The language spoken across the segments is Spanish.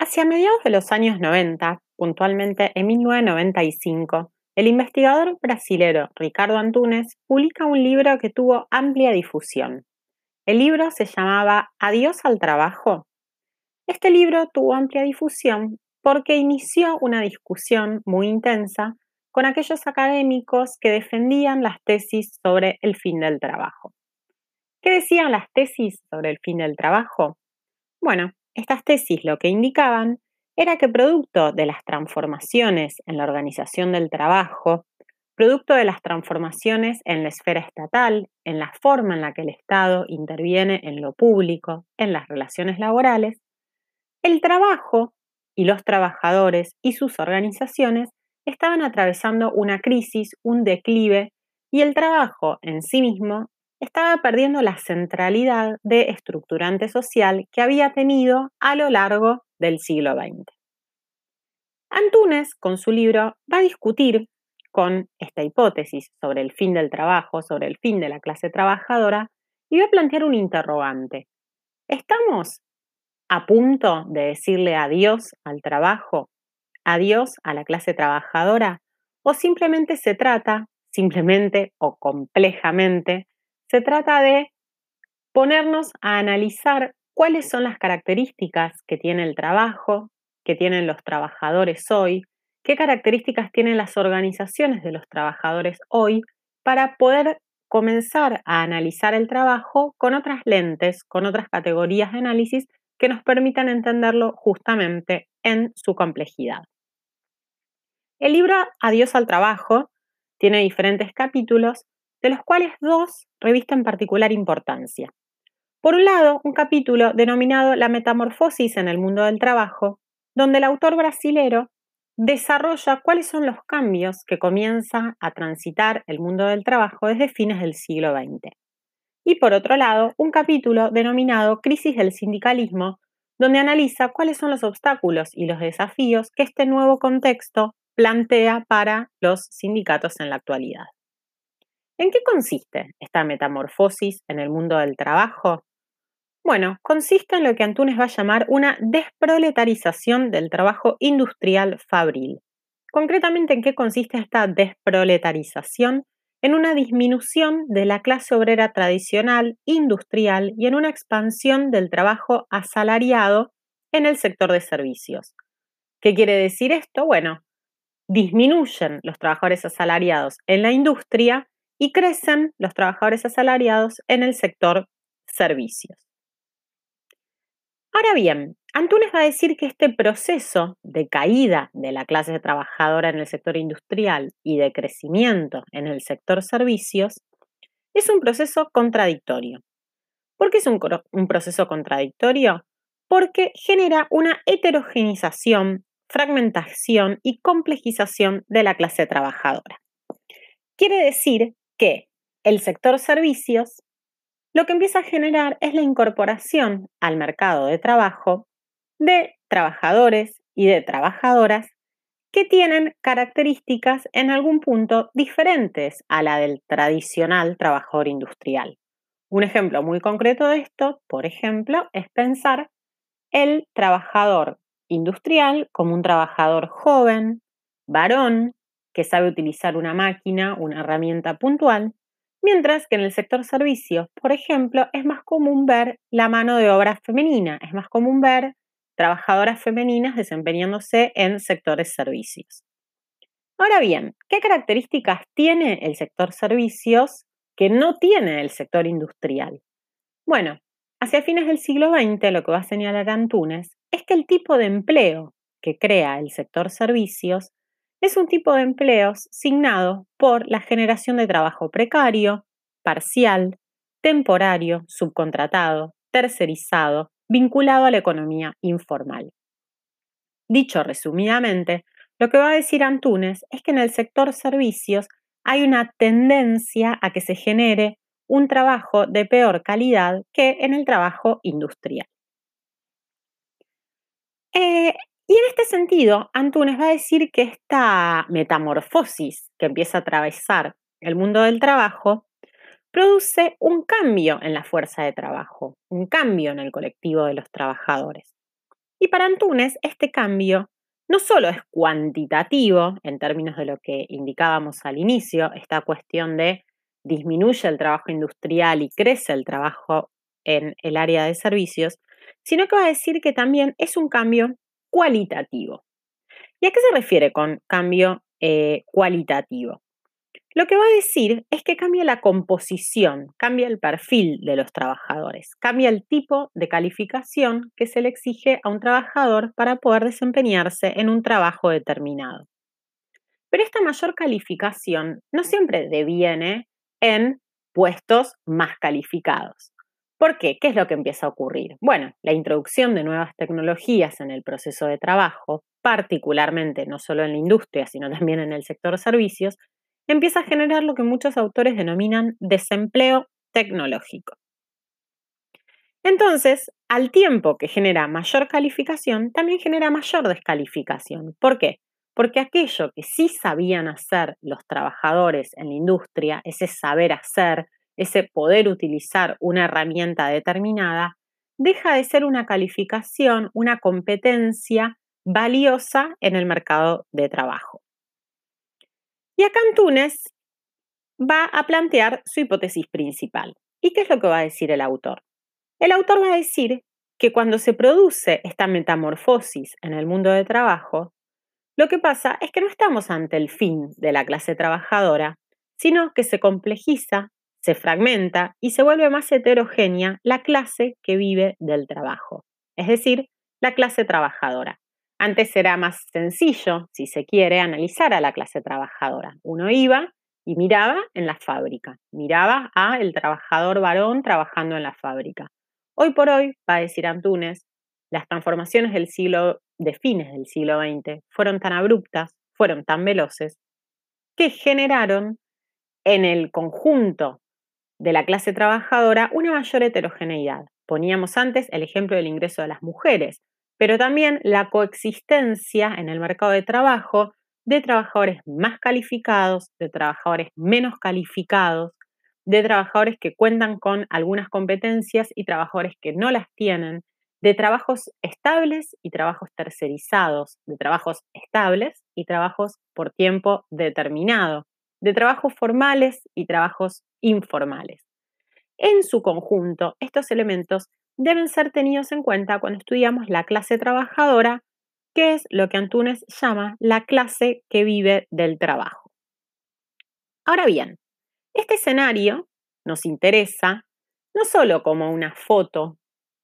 Hacia mediados de los años 90, puntualmente en 1995, el investigador brasilero Ricardo Antunes publica un libro que tuvo amplia difusión. El libro se llamaba Adiós al trabajo. Este libro tuvo amplia difusión porque inició una discusión muy intensa con aquellos académicos que defendían las tesis sobre el fin del trabajo. ¿Qué decían las tesis sobre el fin del trabajo? Bueno, estas tesis lo que indicaban era que producto de las transformaciones en la organización del trabajo, producto de las transformaciones en la esfera estatal, en la forma en la que el Estado interviene en lo público, en las relaciones laborales, el trabajo y los trabajadores y sus organizaciones estaban atravesando una crisis, un declive, y el trabajo en sí mismo estaba perdiendo la centralidad de estructurante social que había tenido a lo largo del siglo XX. Antunes, con su libro, va a discutir con esta hipótesis sobre el fin del trabajo, sobre el fin de la clase trabajadora, y va a plantear un interrogante. ¿Estamos a punto de decirle adiós al trabajo, adiós a la clase trabajadora, o simplemente se trata, simplemente o complejamente, se trata de ponernos a analizar cuáles son las características que tiene el trabajo, que tienen los trabajadores hoy, qué características tienen las organizaciones de los trabajadores hoy para poder comenzar a analizar el trabajo con otras lentes, con otras categorías de análisis que nos permitan entenderlo justamente en su complejidad. El libro Adiós al trabajo tiene diferentes capítulos, de los cuales dos revisten particular importancia. Por un lado, un capítulo denominado La metamorfosis en el mundo del trabajo, donde el autor brasilero desarrolla cuáles son los cambios que comienza a transitar el mundo del trabajo desde fines del siglo XX. Y por otro lado, un capítulo denominado Crisis del sindicalismo, donde analiza cuáles son los obstáculos y los desafíos que este nuevo contexto plantea para los sindicatos en la actualidad. ¿En qué consiste esta metamorfosis en el mundo del trabajo? Bueno, consiste en lo que Antunes va a llamar una desproletarización del trabajo industrial fabril. Concretamente, ¿en qué consiste esta desproletarización? En una disminución de la clase obrera tradicional, industrial y en una expansión del trabajo asalariado en el sector de servicios. ¿Qué quiere decir esto? Bueno, disminuyen los trabajadores asalariados en la industria y crecen los trabajadores asalariados en el sector servicios. Ahora bien, Antunes va a decir que este proceso de caída de la clase trabajadora en el sector industrial y de crecimiento en el sector servicios es un proceso contradictorio. ¿Por qué es un, un proceso contradictorio? Porque genera una heterogenización, fragmentación y complejización de la clase trabajadora. Quiere decir que el sector servicios lo que empieza a generar es la incorporación al mercado de trabajo de trabajadores y de trabajadoras que tienen características en algún punto diferentes a la del tradicional trabajador industrial. Un ejemplo muy concreto de esto, por ejemplo, es pensar el trabajador industrial como un trabajador joven, varón, que sabe utilizar una máquina, una herramienta puntual, Mientras que en el sector servicios, por ejemplo, es más común ver la mano de obra femenina, es más común ver trabajadoras femeninas desempeñándose en sectores servicios. Ahora bien, ¿qué características tiene el sector servicios que no tiene el sector industrial? Bueno, hacia fines del siglo XX lo que va a señalar Antunes es que el tipo de empleo que crea el sector servicios es un tipo de empleos signado por la generación de trabajo precario, parcial, temporario, subcontratado, tercerizado, vinculado a la economía informal. Dicho resumidamente, lo que va a decir Antunes es que en el sector servicios hay una tendencia a que se genere un trabajo de peor calidad que en el trabajo industrial. Eh, y en este sentido, Antunes va a decir que esta metamorfosis que empieza a atravesar el mundo del trabajo produce un cambio en la fuerza de trabajo, un cambio en el colectivo de los trabajadores. Y para Antunes, este cambio no solo es cuantitativo en términos de lo que indicábamos al inicio, esta cuestión de disminuye el trabajo industrial y crece el trabajo en el área de servicios, sino que va a decir que también es un cambio cualitativo. ¿Y a qué se refiere con cambio eh, cualitativo? Lo que va a decir es que cambia la composición, cambia el perfil de los trabajadores, cambia el tipo de calificación que se le exige a un trabajador para poder desempeñarse en un trabajo determinado. Pero esta mayor calificación no siempre deviene en puestos más calificados. ¿Por qué? ¿Qué es lo que empieza a ocurrir? Bueno, la introducción de nuevas tecnologías en el proceso de trabajo, particularmente no solo en la industria, sino también en el sector servicios, empieza a generar lo que muchos autores denominan desempleo tecnológico. Entonces, al tiempo que genera mayor calificación, también genera mayor descalificación. ¿Por qué? Porque aquello que sí sabían hacer los trabajadores en la industria, ese saber hacer, ese poder utilizar una herramienta determinada, deja de ser una calificación, una competencia valiosa en el mercado de trabajo. Y acá Antunes va a plantear su hipótesis principal. ¿Y qué es lo que va a decir el autor? El autor va a decir que cuando se produce esta metamorfosis en el mundo de trabajo, lo que pasa es que no estamos ante el fin de la clase trabajadora, sino que se complejiza, se fragmenta y se vuelve más heterogénea la clase que vive del trabajo, es decir, la clase trabajadora. Antes era más sencillo, si se quiere, analizar a la clase trabajadora. Uno iba y miraba en la fábrica, miraba a el trabajador varón trabajando en la fábrica. Hoy por hoy, va a decir Antunes, las transformaciones del siglo de fines del siglo XX fueron tan abruptas, fueron tan veloces, que generaron en el conjunto de la clase trabajadora una mayor heterogeneidad. Poníamos antes el ejemplo del ingreso de las mujeres pero también la coexistencia en el mercado de trabajo de trabajadores más calificados, de trabajadores menos calificados, de trabajadores que cuentan con algunas competencias y trabajadores que no las tienen, de trabajos estables y trabajos tercerizados, de trabajos estables y trabajos por tiempo determinado, de trabajos formales y trabajos informales. En su conjunto, estos elementos deben ser tenidos en cuenta cuando estudiamos la clase trabajadora, que es lo que Antunes llama la clase que vive del trabajo. Ahora bien, este escenario nos interesa no solo como una foto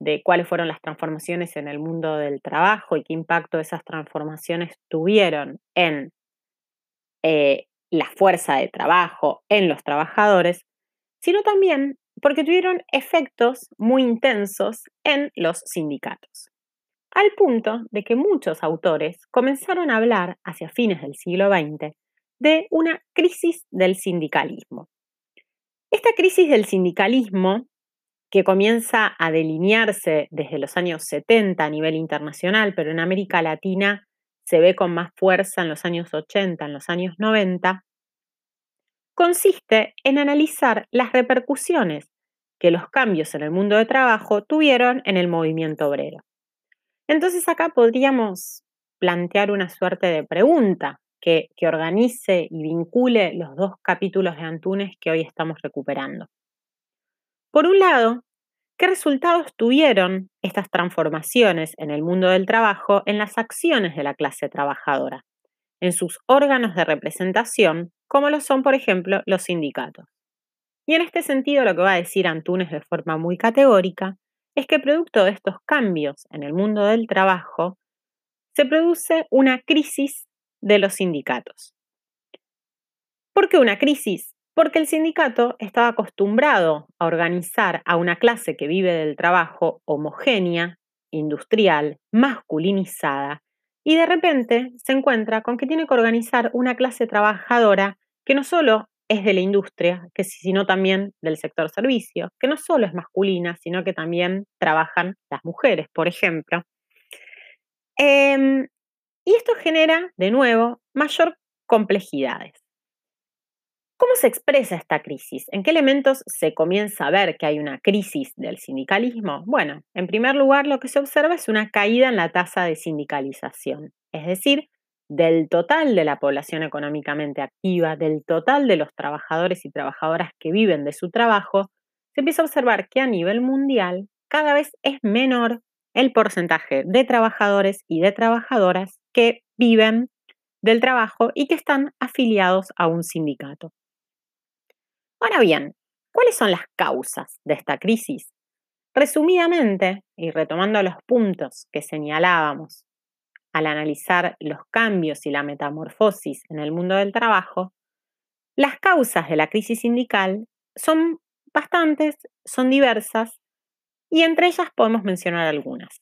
de cuáles fueron las transformaciones en el mundo del trabajo y qué impacto esas transformaciones tuvieron en eh, la fuerza de trabajo, en los trabajadores, sino también porque tuvieron efectos muy intensos en los sindicatos, al punto de que muchos autores comenzaron a hablar hacia fines del siglo XX de una crisis del sindicalismo. Esta crisis del sindicalismo, que comienza a delinearse desde los años 70 a nivel internacional, pero en América Latina se ve con más fuerza en los años 80, en los años 90, consiste en analizar las repercusiones que los cambios en el mundo de trabajo tuvieron en el movimiento obrero. Entonces acá podríamos plantear una suerte de pregunta que, que organice y vincule los dos capítulos de Antunes que hoy estamos recuperando. Por un lado, ¿qué resultados tuvieron estas transformaciones en el mundo del trabajo en las acciones de la clase trabajadora, en sus órganos de representación, como lo son, por ejemplo, los sindicatos? Y en este sentido lo que va a decir Antunes de forma muy categórica es que producto de estos cambios en el mundo del trabajo, se produce una crisis de los sindicatos. ¿Por qué una crisis? Porque el sindicato estaba acostumbrado a organizar a una clase que vive del trabajo homogénea, industrial, masculinizada, y de repente se encuentra con que tiene que organizar una clase trabajadora que no solo es de la industria, que sino también del sector servicio, que no solo es masculina, sino que también trabajan las mujeres, por ejemplo. Em, y esto genera, de nuevo, mayor complejidades. ¿Cómo se expresa esta crisis? ¿En qué elementos se comienza a ver que hay una crisis del sindicalismo? Bueno, en primer lugar, lo que se observa es una caída en la tasa de sindicalización, es decir, del total de la población económicamente activa, del total de los trabajadores y trabajadoras que viven de su trabajo, se empieza a observar que a nivel mundial cada vez es menor el porcentaje de trabajadores y de trabajadoras que viven del trabajo y que están afiliados a un sindicato. Ahora bien, ¿cuáles son las causas de esta crisis? Resumidamente, y retomando los puntos que señalábamos al analizar los cambios y la metamorfosis en el mundo del trabajo, las causas de la crisis sindical son bastantes, son diversas, y entre ellas podemos mencionar algunas.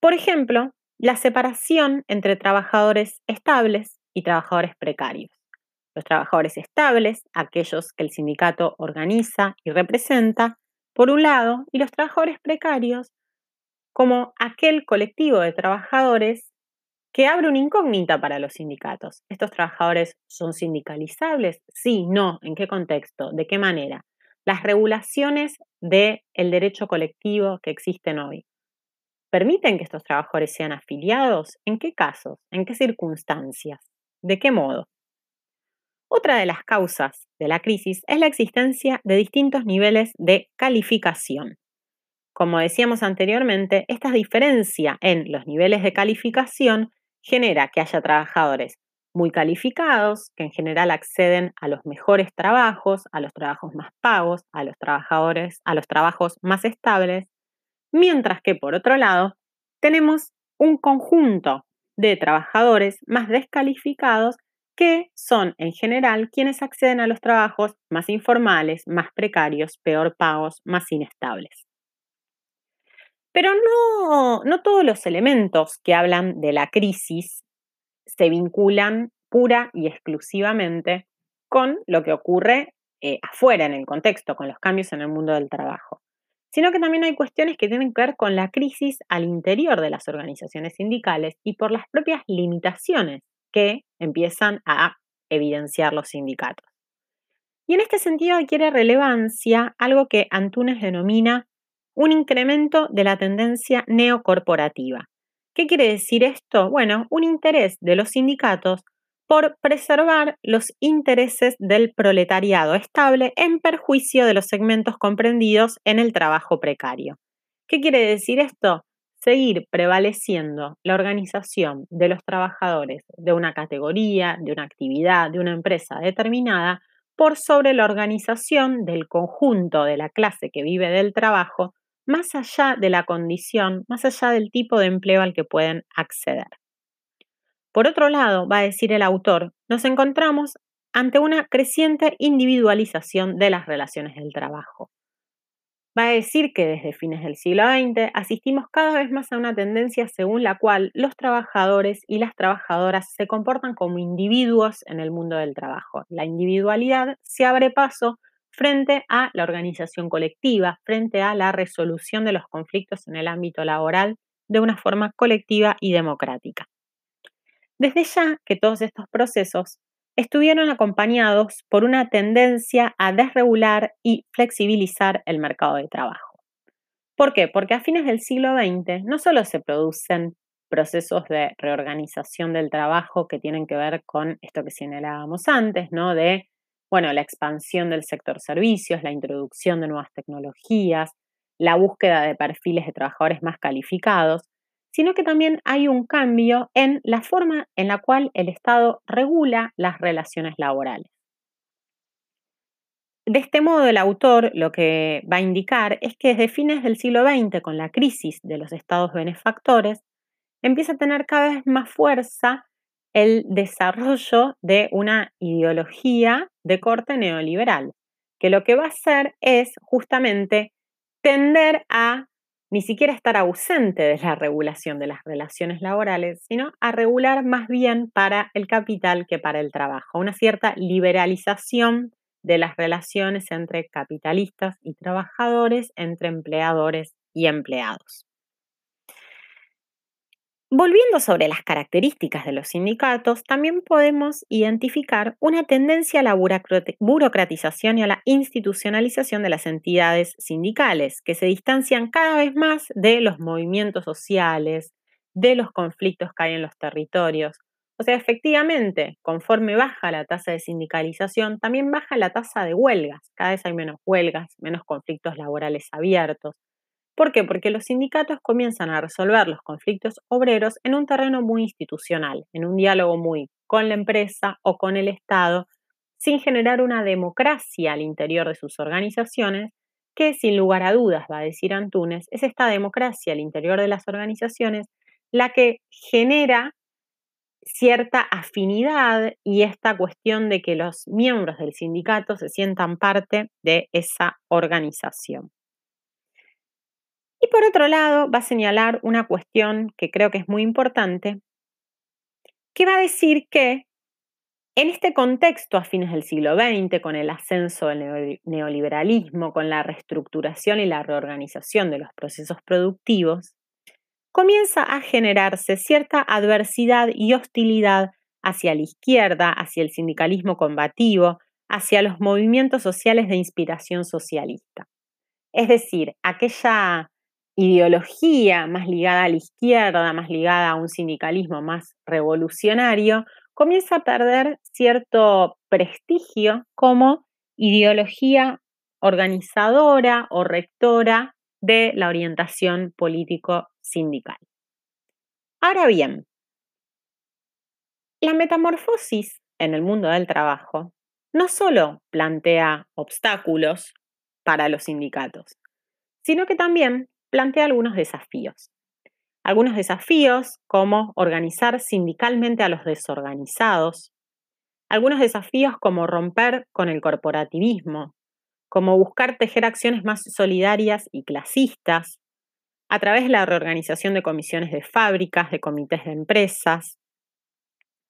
Por ejemplo, la separación entre trabajadores estables y trabajadores precarios. Los trabajadores estables, aquellos que el sindicato organiza y representa, por un lado, y los trabajadores precarios, como aquel colectivo de trabajadores que abre una incógnita para los sindicatos. ¿Estos trabajadores son sindicalizables? Sí, no, ¿en qué contexto? ¿De qué manera? Las regulaciones del derecho colectivo que existen hoy. ¿Permiten que estos trabajadores sean afiliados? ¿En qué casos? ¿En qué circunstancias? ¿De qué modo? Otra de las causas de la crisis es la existencia de distintos niveles de calificación. Como decíamos anteriormente, esta diferencia en los niveles de calificación genera que haya trabajadores muy calificados, que en general acceden a los mejores trabajos, a los trabajos más pagos, a los trabajadores, a los trabajos más estables, mientras que por otro lado tenemos un conjunto de trabajadores más descalificados que son en general quienes acceden a los trabajos más informales, más precarios, peor pagos, más inestables. Pero no, todos los elementos que hablan de la crisis se vinculan pura y exclusivamente con lo que ocurre eh, afuera, en el contexto, con los cambios en el mundo del trabajo, sino que también hay cuestiones que tienen que ver con la crisis al interior de las organizaciones sindicales y por las propias limitaciones que empiezan a evidenciar los sindicatos. Y en este sentido adquiere relevancia algo que Antunes denomina un incremento de la tendencia neocorporativa. ¿Qué quiere decir esto? Bueno, un interés de los sindicatos por preservar los intereses del proletariado estable en perjuicio de los segmentos comprendidos en el trabajo precario. ¿Qué quiere decir esto? Seguir prevaleciendo la organización de los trabajadores de una categoría, de una actividad, de una empresa determinada, por sobre la organización del conjunto de la clase que vive del trabajo más allá de la condición, más allá del tipo de empleo al que pueden acceder. Por otro lado, va a decir el autor, nos encontramos ante una creciente individualización de las relaciones del trabajo. Va a decir que desde fines del siglo XX asistimos cada vez más a una tendencia según la cual los trabajadores y las trabajadoras se comportan como individuos en el mundo del trabajo. La individualidad se abre paso frente a la organización colectiva, frente a la resolución de los conflictos en el ámbito laboral de una forma colectiva y democrática. Desde ya que todos estos procesos estuvieron acompañados por una tendencia a desregular y flexibilizar el mercado de trabajo. ¿Por qué? Porque a fines del siglo XX no solo se producen procesos de reorganización del trabajo que tienen que ver con esto que señalábamos antes, ¿no? De bueno, la expansión del sector servicios, la introducción de nuevas tecnologías, la búsqueda de perfiles de trabajadores más calificados, sino que también hay un cambio en la forma en la cual el Estado regula las relaciones laborales. De este modo, el autor lo que va a indicar es que desde fines del siglo XX, con la crisis de los estados benefactores, empieza a tener cada vez más fuerza el desarrollo de una ideología de corte neoliberal, que lo que va a hacer es justamente tender a ni siquiera estar ausente de la regulación de las relaciones laborales, sino a regular más bien para el capital que para el trabajo, una cierta liberalización de las relaciones entre capitalistas y trabajadores, entre empleadores y empleados. Volviendo sobre las características de los sindicatos, también podemos identificar una tendencia a la burocratización y a la institucionalización de las entidades sindicales, que se distancian cada vez más de los movimientos sociales, de los conflictos que hay en los territorios. O sea, efectivamente, conforme baja la tasa de sindicalización, también baja la tasa de huelgas. Cada vez hay menos huelgas, menos conflictos laborales abiertos. ¿Por qué? Porque los sindicatos comienzan a resolver los conflictos obreros en un terreno muy institucional, en un diálogo muy con la empresa o con el Estado, sin generar una democracia al interior de sus organizaciones, que sin lugar a dudas, va a decir Antunes, es esta democracia al interior de las organizaciones la que genera cierta afinidad y esta cuestión de que los miembros del sindicato se sientan parte de esa organización. Y por otro lado, va a señalar una cuestión que creo que es muy importante, que va a decir que en este contexto a fines del siglo XX, con el ascenso del neoliberalismo, con la reestructuración y la reorganización de los procesos productivos, comienza a generarse cierta adversidad y hostilidad hacia la izquierda, hacia el sindicalismo combativo, hacia los movimientos sociales de inspiración socialista. Es decir, aquella ideología más ligada a la izquierda, más ligada a un sindicalismo más revolucionario, comienza a perder cierto prestigio como ideología organizadora o rectora de la orientación político-sindical. Ahora bien, la metamorfosis en el mundo del trabajo no solo plantea obstáculos para los sindicatos, sino que también plantea algunos desafíos. Algunos desafíos como organizar sindicalmente a los desorganizados, algunos desafíos como romper con el corporativismo, como buscar tejer acciones más solidarias y clasistas, a través de la reorganización de comisiones de fábricas, de comités de empresas,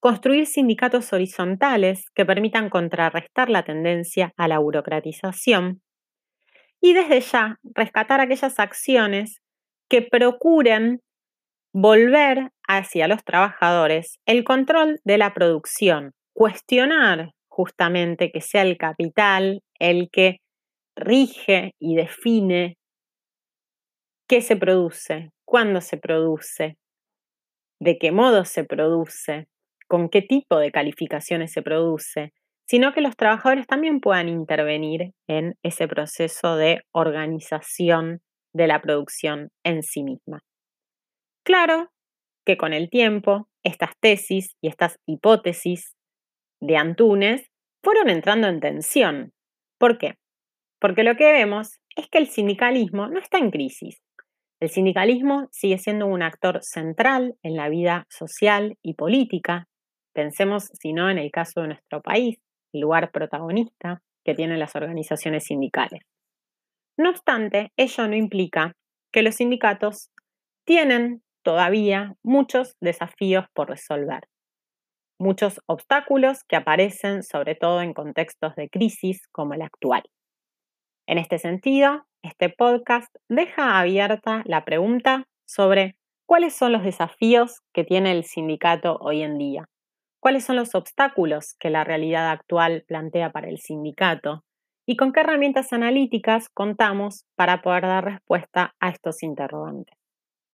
construir sindicatos horizontales que permitan contrarrestar la tendencia a la burocratización y desde ya rescatar aquellas acciones que procuren volver hacia los trabajadores el control de la producción, cuestionar justamente que sea el capital el que rige y define qué se produce, cuándo se produce, de qué modo se produce, con qué tipo de calificaciones se produce, sino que los trabajadores también puedan intervenir en ese proceso de organización de la producción en sí misma. Claro que con el tiempo estas tesis y estas hipótesis de Antunes fueron entrando en tensión. ¿Por qué? Porque lo que vemos es que el sindicalismo no está en crisis. El sindicalismo sigue siendo un actor central en la vida social y política. Pensemos, si no, en el caso de nuestro país, lugar protagonista que tienen las organizaciones sindicales. No obstante, ello no implica que los sindicatos tienen todavía muchos desafíos por resolver, muchos obstáculos que aparecen sobre todo en contextos de crisis como el actual. En este sentido, este podcast deja abierta la pregunta sobre cuáles son los desafíos que tiene el sindicato hoy en día cuáles son los obstáculos que la realidad actual plantea para el sindicato y con qué herramientas analíticas contamos para poder dar respuesta a estos interrogantes.